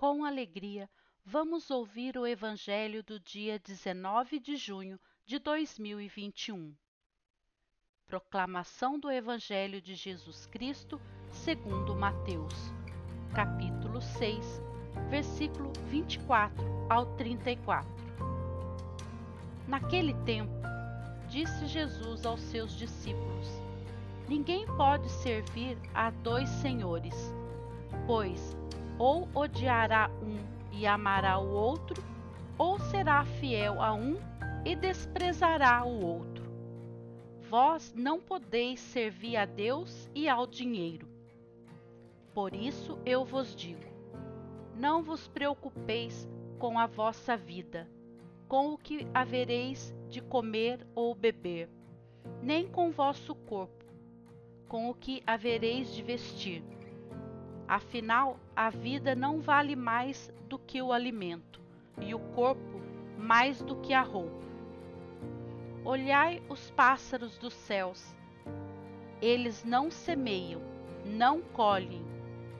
com alegria, vamos ouvir o Evangelho do dia 19 de junho de 2021. Proclamação do Evangelho de Jesus Cristo segundo Mateus, capítulo 6, versículo 24 ao 34. Naquele tempo, disse Jesus aos seus discípulos: Ninguém pode servir a dois senhores, pois ou odiará um e amará o outro, ou será fiel a um e desprezará o outro. Vós não podeis servir a Deus e ao dinheiro. Por isso eu vos digo: não vos preocupeis com a vossa vida, com o que havereis de comer ou beber, nem com vosso corpo, com o que havereis de vestir. Afinal, a vida não vale mais do que o alimento, e o corpo mais do que a roupa. Olhai os pássaros dos céus. Eles não semeiam, não colhem,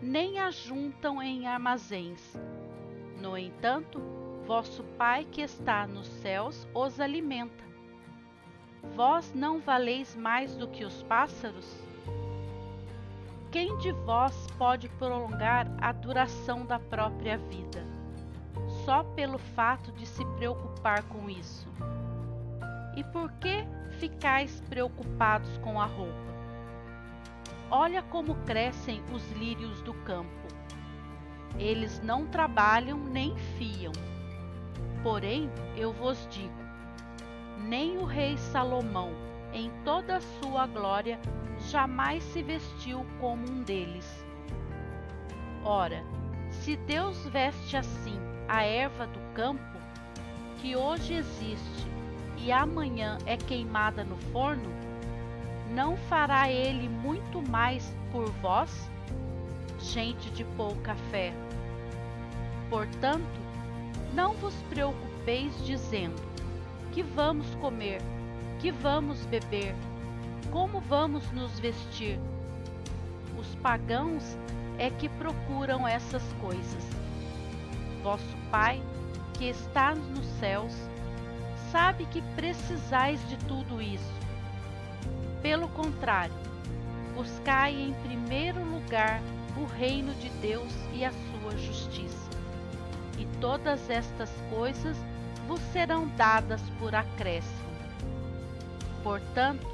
nem ajuntam em armazéns. No entanto, vosso Pai que está nos céus os alimenta. Vós não valeis mais do que os pássaros? Quem de vós pode prolongar a duração da própria vida, só pelo fato de se preocupar com isso? E por que ficais preocupados com a roupa? Olha como crescem os lírios do campo. Eles não trabalham nem fiam. Porém, eu vos digo: nem o rei Salomão, em toda a sua glória, jamais se vestiu como um deles. Ora, se Deus veste assim a erva do campo, que hoje existe e amanhã é queimada no forno, não fará ele muito mais por vós, gente de pouca fé? Portanto, não vos preocupeis dizendo: que vamos comer, que vamos beber, como vamos nos vestir? Os pagãos é que procuram essas coisas. Vosso Pai, que está nos céus, sabe que precisais de tudo isso. Pelo contrário, buscai em primeiro lugar o reino de Deus e a sua justiça. E todas estas coisas vos serão dadas por acréscimo. Portanto,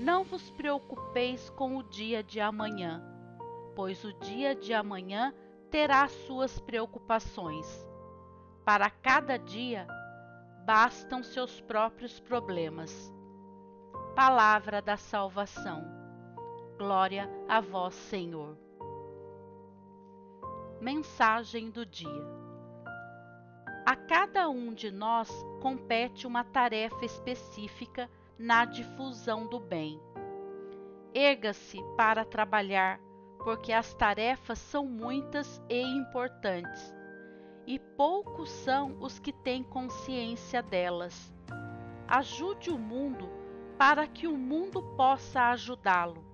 não vos preocupeis com o dia de amanhã, pois o dia de amanhã terá suas preocupações. Para cada dia bastam seus próprios problemas. Palavra da salvação. Glória a vós, Senhor. Mensagem do dia. A cada um de nós compete uma tarefa específica na difusão do bem. Erga-se para trabalhar, porque as tarefas são muitas e importantes, e poucos são os que têm consciência delas. Ajude o mundo para que o mundo possa ajudá-lo.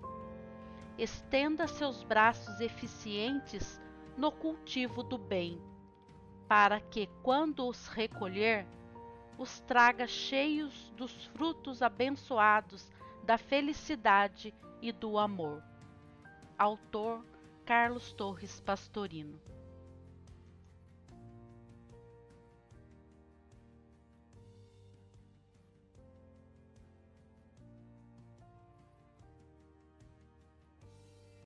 Estenda seus braços eficientes no cultivo do bem, para que, quando os recolher, os traga cheios dos frutos abençoados da felicidade e do amor. Autor Carlos Torres Pastorino